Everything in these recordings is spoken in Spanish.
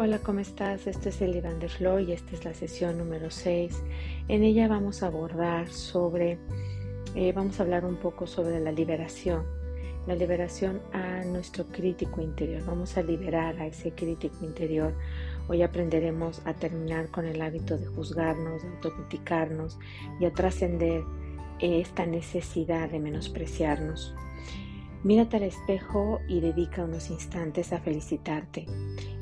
Hola, ¿cómo estás? Este es el Iván de Flor y esta es la sesión número 6. En ella vamos a abordar sobre, eh, vamos a hablar un poco sobre la liberación, la liberación a nuestro crítico interior. Vamos a liberar a ese crítico interior. Hoy aprenderemos a terminar con el hábito de juzgarnos, de autocriticarnos y a trascender esta necesidad de menospreciarnos. Mírate al espejo y dedica unos instantes a felicitarte.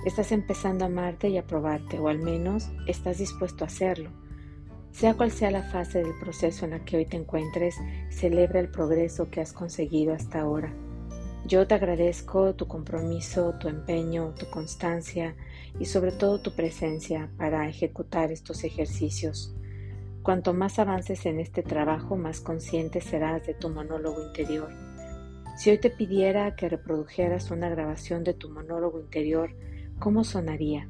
Estás empezando a amarte y a probarte, o al menos estás dispuesto a hacerlo. Sea cual sea la fase del proceso en la que hoy te encuentres, celebra el progreso que has conseguido hasta ahora. Yo te agradezco tu compromiso, tu empeño, tu constancia y sobre todo tu presencia para ejecutar estos ejercicios. Cuanto más avances en este trabajo, más consciente serás de tu monólogo interior si hoy te pidiera que reprodujeras una grabación de tu monólogo interior, ¿cómo sonaría?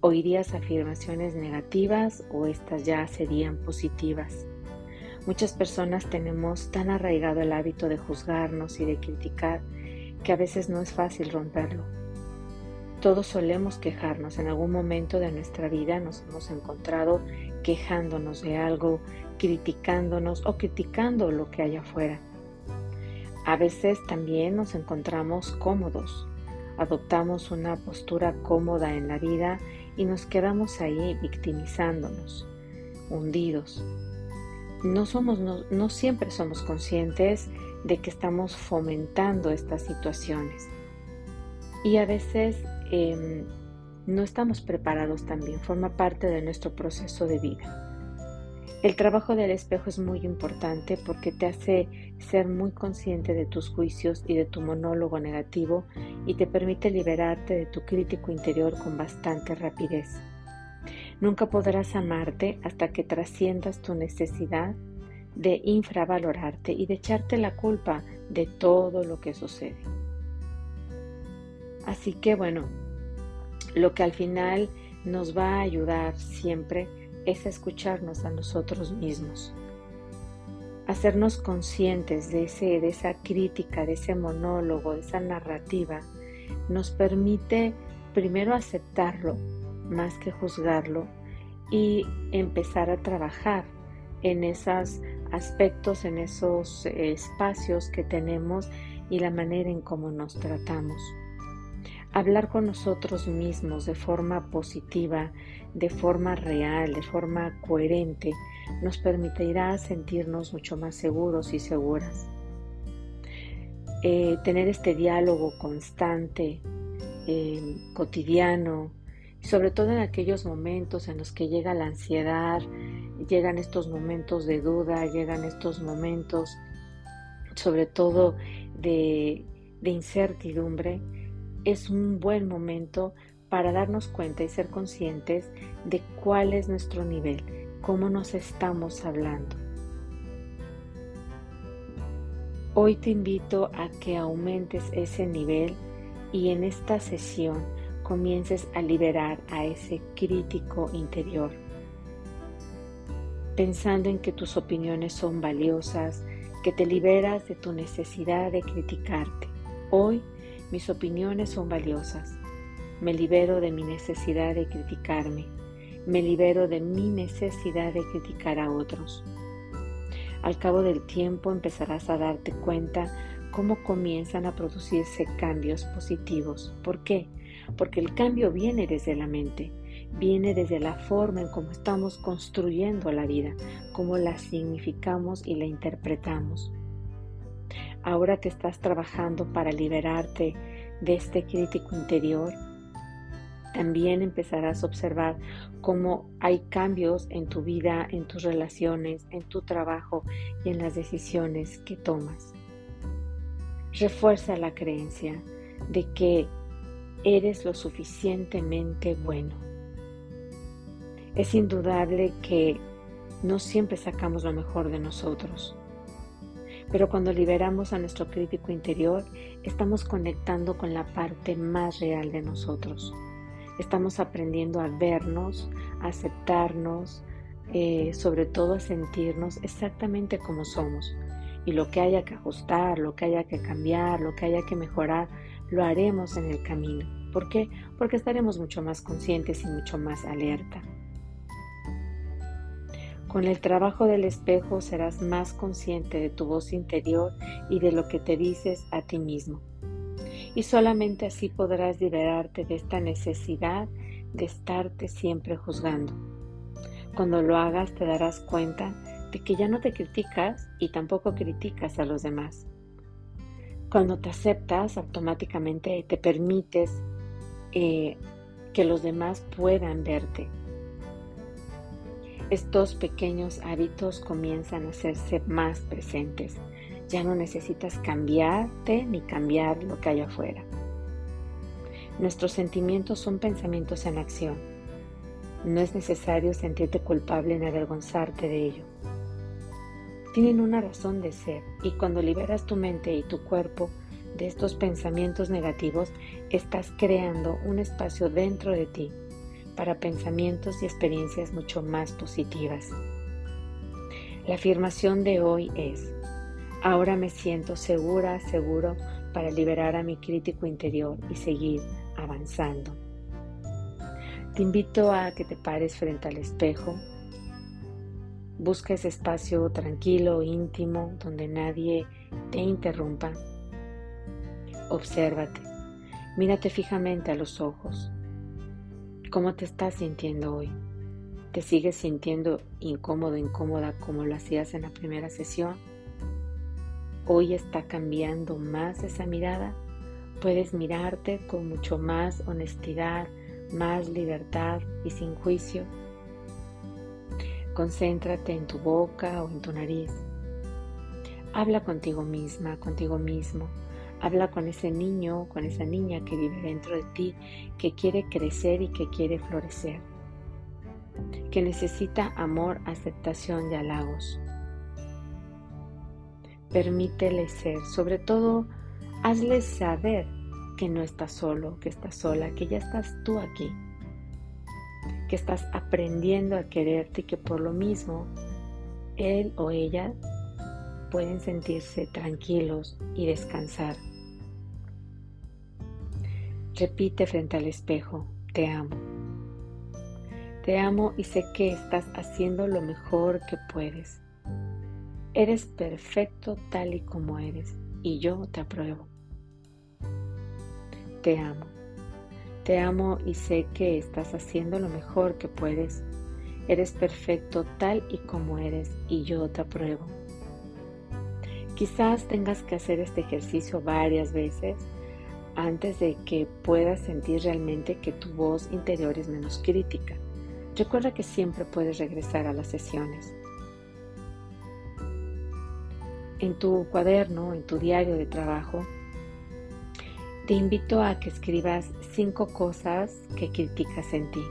¿Oirías afirmaciones negativas o estas ya serían positivas? Muchas personas tenemos tan arraigado el hábito de juzgarnos y de criticar que a veces no es fácil romperlo. Todos solemos quejarnos, en algún momento de nuestra vida nos hemos encontrado quejándonos de algo, criticándonos o criticando lo que hay afuera. A veces también nos encontramos cómodos, adoptamos una postura cómoda en la vida y nos quedamos ahí victimizándonos, hundidos. No, somos, no, siempre somos conscientes de que estamos fomentando estas situaciones y a veces em, no estamos preparados también, forma parte de nuestro proceso de vida. El trabajo del espejo es muy importante porque te hace ser muy consciente de tus juicios y de tu monólogo negativo y te permite liberarte de tu crítico interior con bastante rapidez. Nunca podrás amarte hasta que trasciendas tu necesidad de infravalorarte y de echarte la culpa de todo lo que sucede. Así que bueno, lo que al final nos va a ayudar siempre es escucharnos a nosotros mismos, hacernos conscientes de, ese, de esa crítica, de ese monólogo, de esa narrativa, nos permite primero aceptarlo más que juzgarlo y empezar a trabajar en esos aspectos, en esos espacios que tenemos y la manera en cómo nos tratamos. Hablar con nosotros mismos de forma positiva, de forma real, de forma coherente, nos permitirá sentirnos mucho más seguros y seguras. Eh, tener este diálogo constante, eh, cotidiano, sobre todo en aquellos momentos en los que llega la ansiedad, llegan estos momentos de duda, llegan estos momentos sobre todo de incertidumbre, es un buen momento para darnos cuenta y ser conscientes de cuál es nuestro nivel, cómo nos estamos hablando. Hoy te invito a que aumentes ese nivel y en esta sesión comiences a liberar a ese crítico interior, pensando en que tus opiniones son valiosas, que te liberas de tu necesidad de criticarte. Hoy mis opiniones son valiosas. Me libero de mi necesidad de criticarme. Me libero de mi necesidad de criticar a otros. Al cabo del tiempo empezarás a darte cuenta cómo comienzan a producirse cambios positivos. ¿Por qué? Porque el cambio viene desde la mente, viene desde la forma en cómo estamos construyendo la vida, cómo la significamos y la interpretamos. Ahora que estás trabajando para liberarte de este crítico interior, también empezarás a observar cómo hay cambios en tu vida, en tus relaciones, en tu trabajo y en las decisiones que tomas. Refuerza la creencia de que eres lo suficientemente bueno. Es indudable que no siempre sacamos lo mejor de nosotros. Pero cuando liberamos a nuestro crítico interior, estamos conectando con la parte más real de nosotros. Estamos aprendiendo a vernos, a aceptarnos, eh, sobre todo a sentirnos exactamente como somos. Y lo que haya que ajustar, lo que haya que cambiar, lo que haya que mejorar, lo haremos en el camino. ¿Por qué? Porque estaremos mucho más conscientes y mucho más alerta. Con el trabajo del espejo serás más consciente de tu voz interior y de lo que te dices a ti mismo. Y solamente así podrás liberarte de esta necesidad de estarte siempre juzgando. Cuando lo hagas te darás cuenta de que ya no te criticas y tampoco criticas a los demás. Cuando te aceptas, automáticamente te permites eh, que los demás puedan verte estos pequeños hábitos comienzan a hacerse más presentes. Ya no necesitas cambiarte ni cambiar lo que hay afuera. Nuestros sentimientos son pensamientos en acción. No es necesario sentirte culpable ni avergonzarte de ello. Tienen una razón de ser y cuando liberas tu mente y tu cuerpo de estos pensamientos negativos, estás creando un espacio dentro de ti para pensamientos y experiencias mucho más positivas. La afirmación de hoy es, ahora me siento segura, seguro para liberar a mi crítico interior y seguir avanzando. Te invito a que te pares frente al espejo. Busca ese espacio tranquilo, íntimo, donde nadie te interrumpa. Obsérvate. Mírate fijamente a los ojos. ¿Cómo te estás sintiendo hoy? ¿Te sigues sintiendo incómodo, incómoda como lo hacías en la primera sesión? ¿Hoy está cambiando más esa mirada? Puedes mirarte con mucho más honestidad, más libertad y sin juicio. Concéntrate en tu boca o en tu nariz. Habla contigo misma, contigo mismo. Habla con ese niño, con esa niña que vive dentro de ti, que quiere crecer y que quiere florecer, que necesita amor, aceptación y halagos. Permítele ser, sobre todo, hazle saber que no estás solo, que estás sola, que ya estás tú aquí, que estás aprendiendo a quererte y que por lo mismo él o ella pueden sentirse tranquilos y descansar. Repite frente al espejo, te amo. Te amo y sé que estás haciendo lo mejor que puedes. Eres perfecto tal y como eres y yo te apruebo. Te amo. Te amo y sé que estás haciendo lo mejor que puedes. Eres perfecto tal y como eres y yo te apruebo. Quizás tengas que hacer este ejercicio varias veces antes de que puedas sentir realmente que tu voz interior es menos crítica. Recuerda que siempre puedes regresar a las sesiones. En tu cuaderno, en tu diario de trabajo, te invito a que escribas cinco cosas que criticas en ti.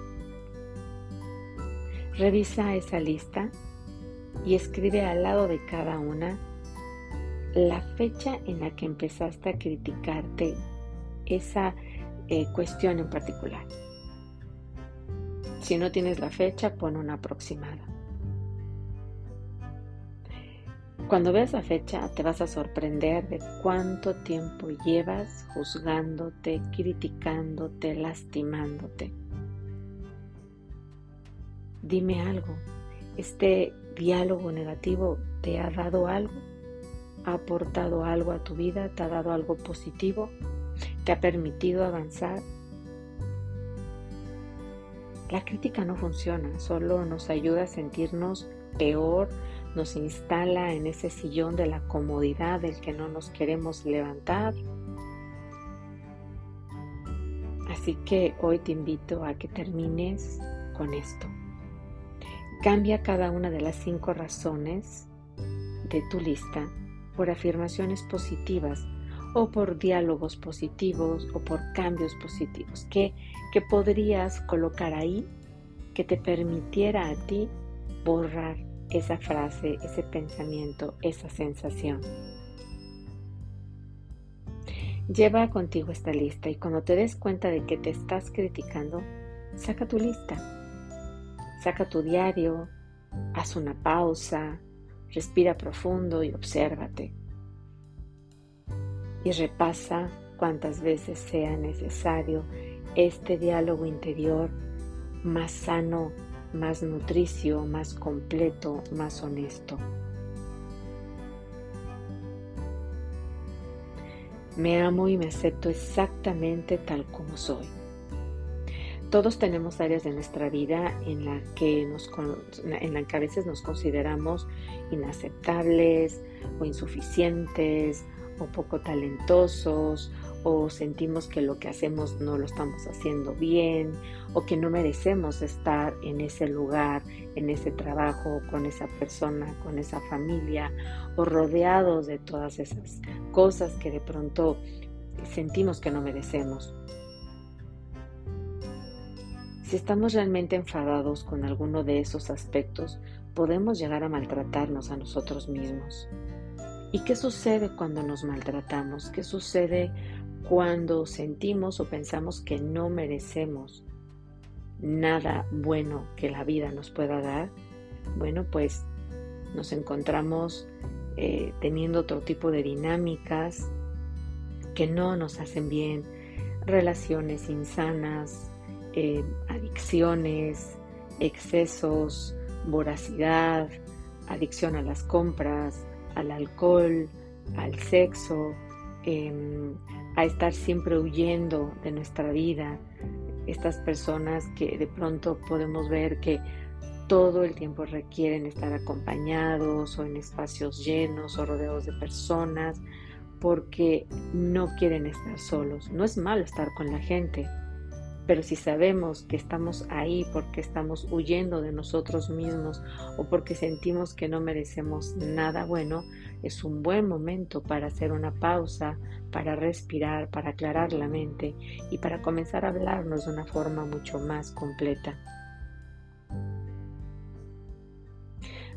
Revisa esa lista y escribe al lado de cada una la fecha en la que empezaste a criticarte esa eh, cuestión en particular. Si no tienes la fecha, pon una aproximada. Cuando veas la fecha, te vas a sorprender de cuánto tiempo llevas juzgándote, criticándote, lastimándote. Dime algo. ¿Este diálogo negativo te ha dado algo? Ha aportado algo a tu vida, te ha dado algo positivo, te ha permitido avanzar. La crítica no funciona, solo nos ayuda a sentirnos peor, nos instala en ese sillón de la comodidad del que no nos queremos levantar. Así que hoy te invito a que termines con esto. Cambia cada una de las cinco razones de tu lista por afirmaciones positivas o por diálogos positivos o por cambios positivos que, que podrías colocar ahí que te permitiera a ti borrar esa frase, ese pensamiento, esa sensación. Lleva contigo esta lista y cuando te des cuenta de que te estás criticando, saca tu lista, saca tu diario, haz una pausa, Respira profundo y obsérvate. Y repasa cuantas veces sea necesario este diálogo interior más sano, más nutricio, más completo, más honesto. Me amo y me acepto exactamente tal como soy. Todos tenemos áreas de nuestra vida en la que, nos, en la que a veces nos consideramos inaceptables o insuficientes o poco talentosos o sentimos que lo que hacemos no lo estamos haciendo bien o que no merecemos estar en ese lugar, en ese trabajo, con esa persona, con esa familia o rodeados de todas esas cosas que de pronto sentimos que no merecemos. Si estamos realmente enfadados con alguno de esos aspectos, podemos llegar a maltratarnos a nosotros mismos. ¿Y qué sucede cuando nos maltratamos? ¿Qué sucede cuando sentimos o pensamos que no merecemos nada bueno que la vida nos pueda dar? Bueno, pues nos encontramos eh, teniendo otro tipo de dinámicas que no nos hacen bien, relaciones insanas, eh, adicciones, excesos, voracidad, adicción a las compras, al alcohol, al sexo, em, a estar siempre huyendo de nuestra vida. Estas personas que de pronto podemos ver que todo el tiempo requieren estar acompañados o en espacios llenos o rodeados de personas porque no quieren estar solos. No es malo estar con la gente, pero si sabemos que estamos ahí porque estamos huyendo de nosotros mismos o porque sentimos que no merecemos nada bueno, es un buen momento para hacer una pausa, para respirar, para aclarar la mente y para comenzar a hablarnos de una forma mucho más completa.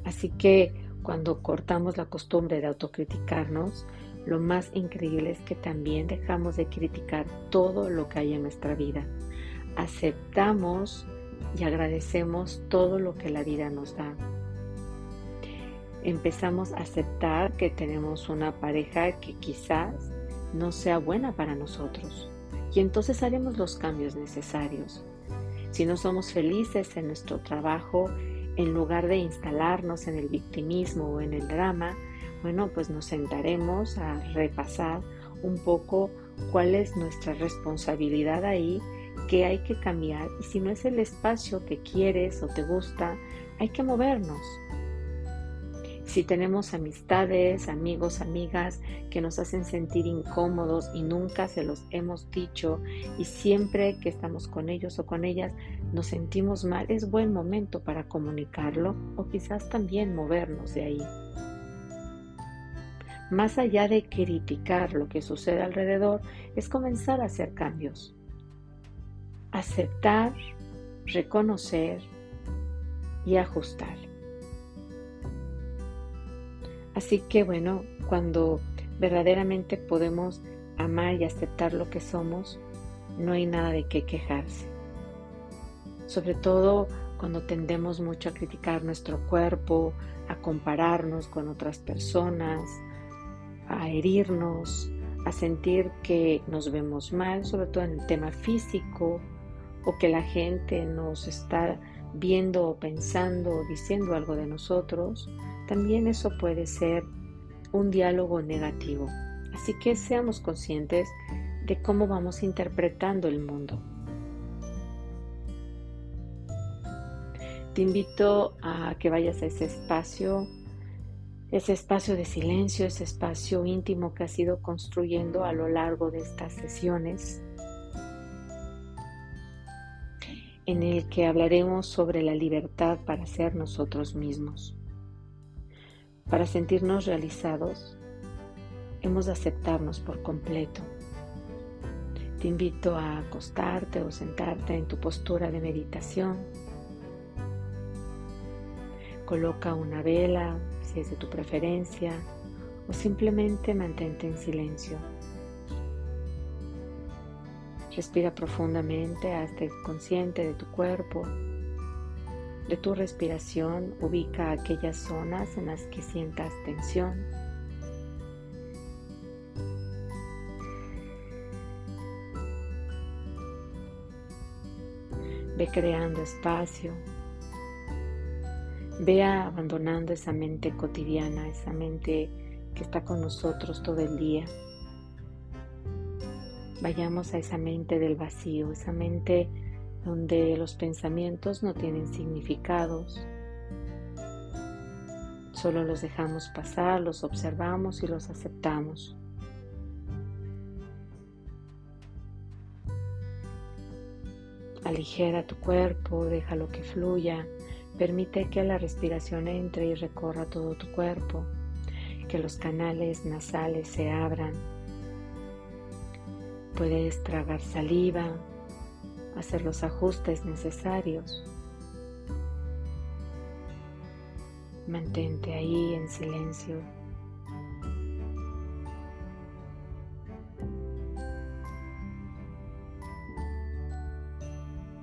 Así que cuando cortamos la costumbre de autocriticarnos, lo más increíble es que también dejamos de criticar todo lo que hay en nuestra vida aceptamos y agradecemos todo lo que la vida nos da. Empezamos a aceptar que tenemos una pareja que quizás no sea buena para nosotros y entonces haremos los cambios necesarios. Si no somos felices en nuestro trabajo, en lugar de instalarnos en el victimismo o en el drama, bueno, pues nos sentaremos a repasar un poco cuál es nuestra responsabilidad ahí que hay que cambiar y si no es el espacio que quieres o te gusta, hay que movernos. Si tenemos amistades, amigos, amigas que nos hacen sentir incómodos y nunca se los hemos dicho y siempre que estamos con ellos o con ellas nos sentimos mal, es buen momento para comunicarlo o quizás también movernos de ahí. Más allá de criticar lo que sucede alrededor, es comenzar a hacer cambios aceptar, reconocer y ajustar. Así que bueno, cuando verdaderamente podemos amar y aceptar lo que somos, no hay nada de qué quejarse. Sobre todo cuando tendemos mucho a criticar nuestro cuerpo, a compararnos con otras personas, a herirnos, a sentir que nos vemos mal, sobre todo en el tema físico, o que la gente nos está viendo o pensando o diciendo algo de nosotros, también eso puede ser un diálogo negativo. Así que seamos conscientes de cómo vamos interpretando el mundo. Te invito a que vayas a ese espacio, ese espacio de silencio, ese espacio íntimo que has ido construyendo a lo largo de estas sesiones en el que hablaremos sobre la libertad para ser nosotros mismos. Para sentirnos realizados, hemos de aceptarnos por completo. Te invito a acostarte o sentarte en tu postura de meditación. Coloca una vela, si es de tu preferencia, o simplemente mantente en silencio. Respira profundamente, hazte consciente de tu cuerpo, de tu respiración, ubica aquellas zonas en las que sientas tensión. Ve creando espacio. Ve abandonando esa mente cotidiana, esa mente que está con nosotros todo el día. Vayamos a esa mente del vacío, esa mente donde los pensamientos no tienen significados. Solo los dejamos pasar, los observamos y los aceptamos. Aligera tu cuerpo, déjalo que fluya, permite que la respiración entre y recorra todo tu cuerpo, que los canales nasales se abran. Puedes tragar saliva, hacer los ajustes necesarios. Mantente ahí en silencio.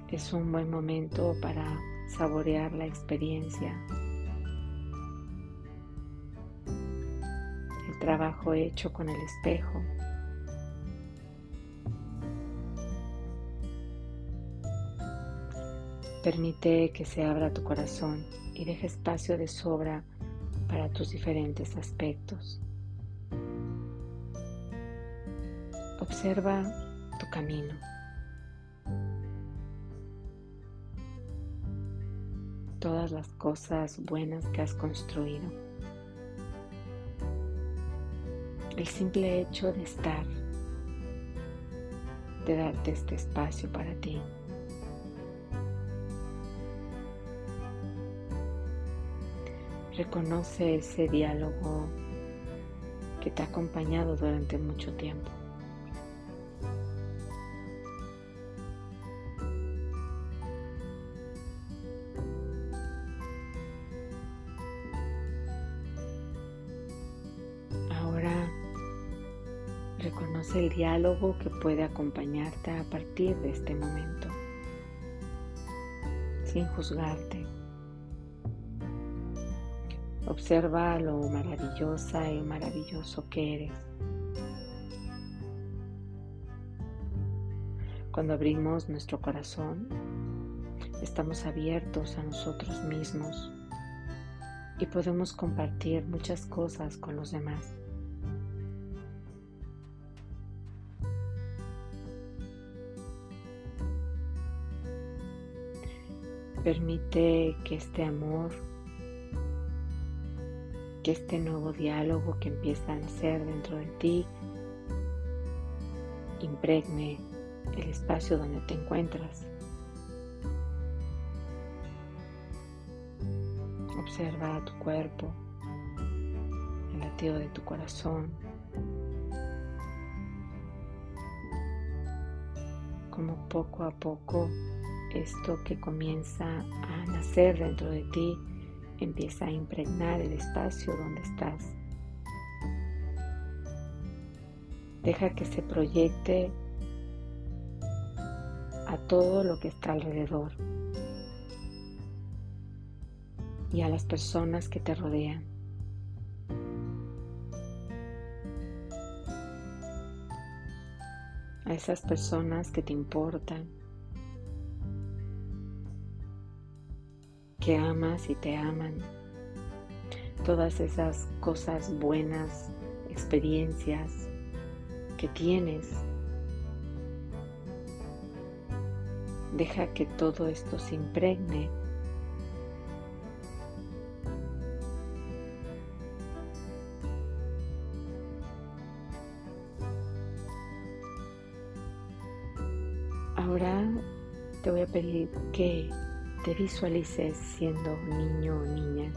Es un buen momento para saborear la experiencia. El trabajo hecho con el espejo. Permite que se abra tu corazón y deje espacio de sobra para tus diferentes aspectos. Observa tu camino. Todas las cosas buenas que has construido. El simple hecho de estar, de darte este espacio para ti. Reconoce ese diálogo que te ha acompañado durante mucho tiempo. Ahora reconoce el diálogo que puede acompañarte a partir de este momento, sin juzgarte. Observa lo maravillosa y maravilloso que eres. Cuando abrimos nuestro corazón, estamos abiertos a nosotros mismos y podemos compartir muchas cosas con los demás. Permite que este amor que este nuevo diálogo que empieza a nacer dentro de ti impregne el espacio donde te encuentras. Observa tu cuerpo, el latido de tu corazón, como poco a poco esto que comienza a nacer dentro de ti empieza a impregnar el espacio donde estás. Deja que se proyecte a todo lo que está alrededor y a las personas que te rodean. A esas personas que te importan, que amas y te aman. Todas esas cosas buenas, experiencias que tienes. Deja que todo esto se impregne Ahora te voy a pedir que te visualices siendo niño o niña.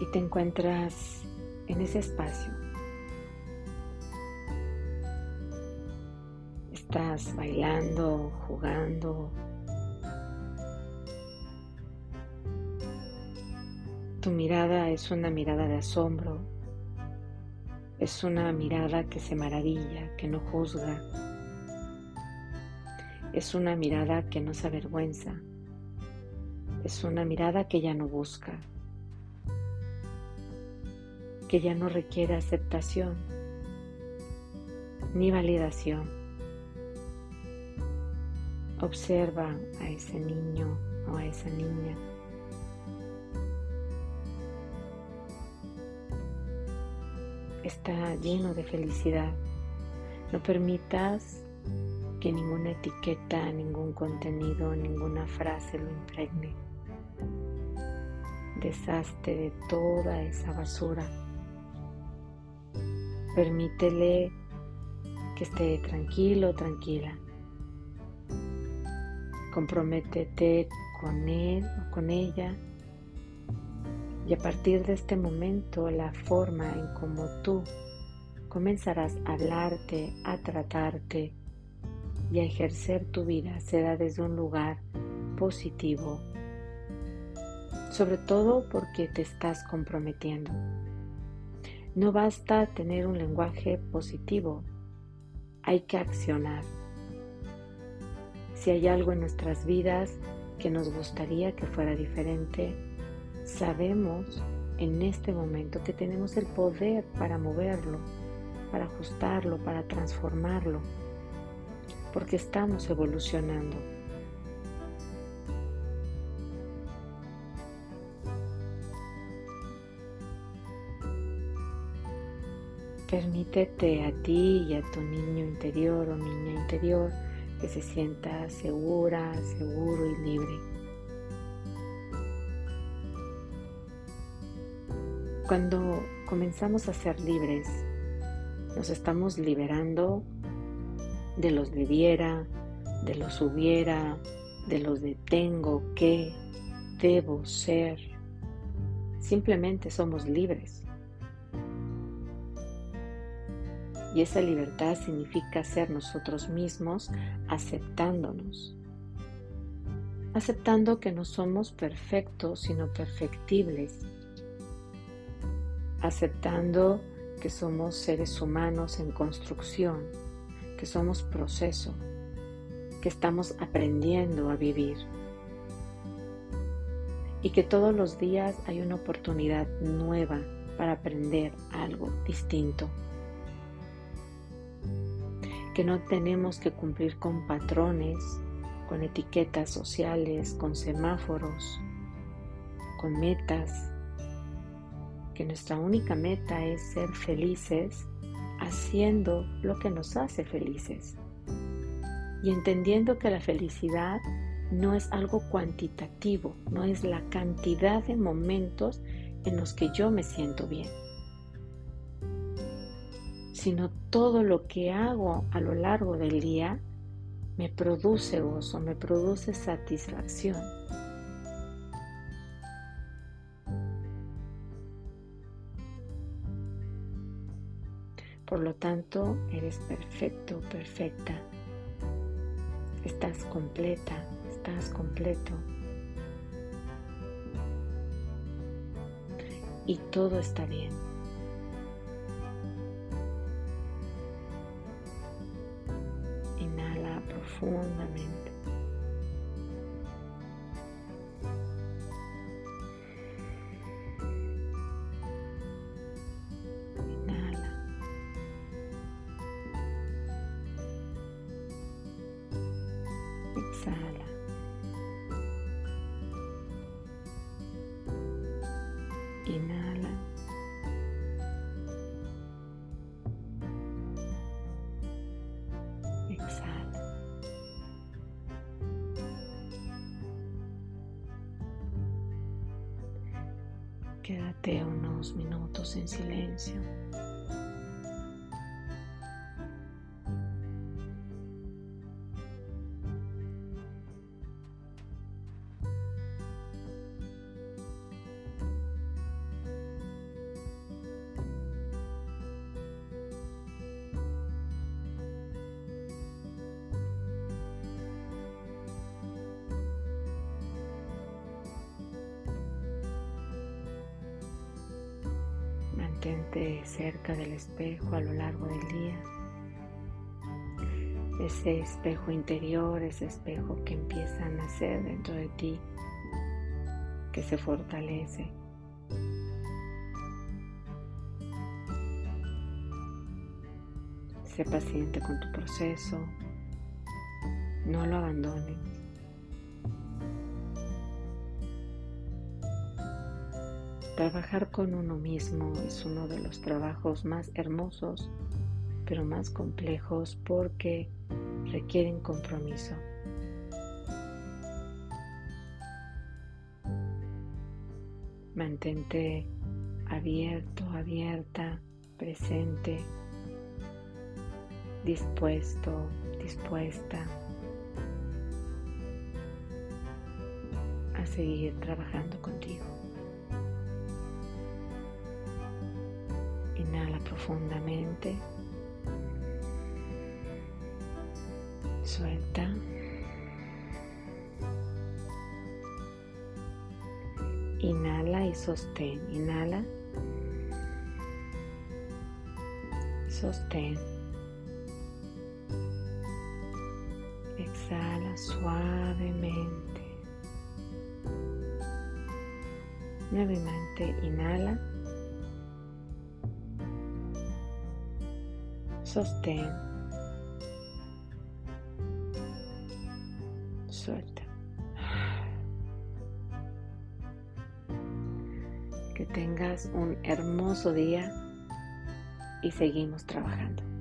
Y te encuentras en ese espacio. Estás bailando, jugando. Tu mirada es una mirada de asombro. Es una mirada que se maravilla, que no juzga, es una mirada que no se avergüenza. Es una mirada que ya no busca. Que ya no requiere aceptación. ni validación. Observa a ese niño o a esa niña. Está lleno de felicidad. No permitas que ninguna etiqueta, ningún contenido, ninguna frase lo impregne. Deshazte de toda esa basura. Permítele que esté tranquilo, tranquila. Comprométete con él o con ella y a partir de este momento la forma en cómo tú comenzarás a hablarte, a tratarte y ejercer tu vida será desde un lugar positivo, sobre todo porque te estás comprometiendo. No basta tener un lenguaje positivo, hay que accionar. Si hay algo en nuestras vidas que nos gustaría que fuera diferente, sabemos en este momento que tenemos el poder para moverlo, para ajustarlo, para transformarlo, porque estamos evolucionando. Permítete a ti y a tu niño interior o niña interior que se sienta segura, seguro y libre. Cuando comenzamos a ser libres, nos estamos liberando de los debiera, de los hubiera, de los de tengo que, debo ser. Simplemente somos libres. Y esa libertad significa ser nosotros mismos aceptándonos. Aceptando que no somos perfectos, sino perfectibles. Aceptando que somos seres humanos en construcción, que somos proceso, que estamos aprendiendo a vivir. Y que todos los días hay una oportunidad nueva para aprender algo distinto que no tenemos que cumplir con patrones, con etiquetas sociales, con semáforos, con metas, que nuestra única meta es ser felices haciendo lo que nos hace felices y entendiendo que la felicidad no es algo cuantitativo, no es la cantidad de momentos en los que yo me siento bien sino todo lo que hago a lo largo del día me produce gozo, me produce satisfacción. Por lo tanto, eres perfecto, perfecta. Estás completa, estás completo. Y todo está bien. profundamente. Quédate unos minutos en silencio. Espejo a lo largo del día. Ese espejo interior, ese espejo que empieza a nacer dentro de ti, que se fortalece. Sé paciente con tu proceso. No lo abandones. Trabajar con uno mismo es uno de los trabajos más hermosos, pero más complejos porque requieren compromiso. Mantente abierto, abierta, presente, dispuesto, dispuesta a seguir trabajando contigo. Profundamente. Suelta. Inhala y sostén. Inhala. Sostén. Exhala suavemente. Nuevamente inhala. Sostén. Suelta. Que tengas un hermoso día y seguimos trabajando.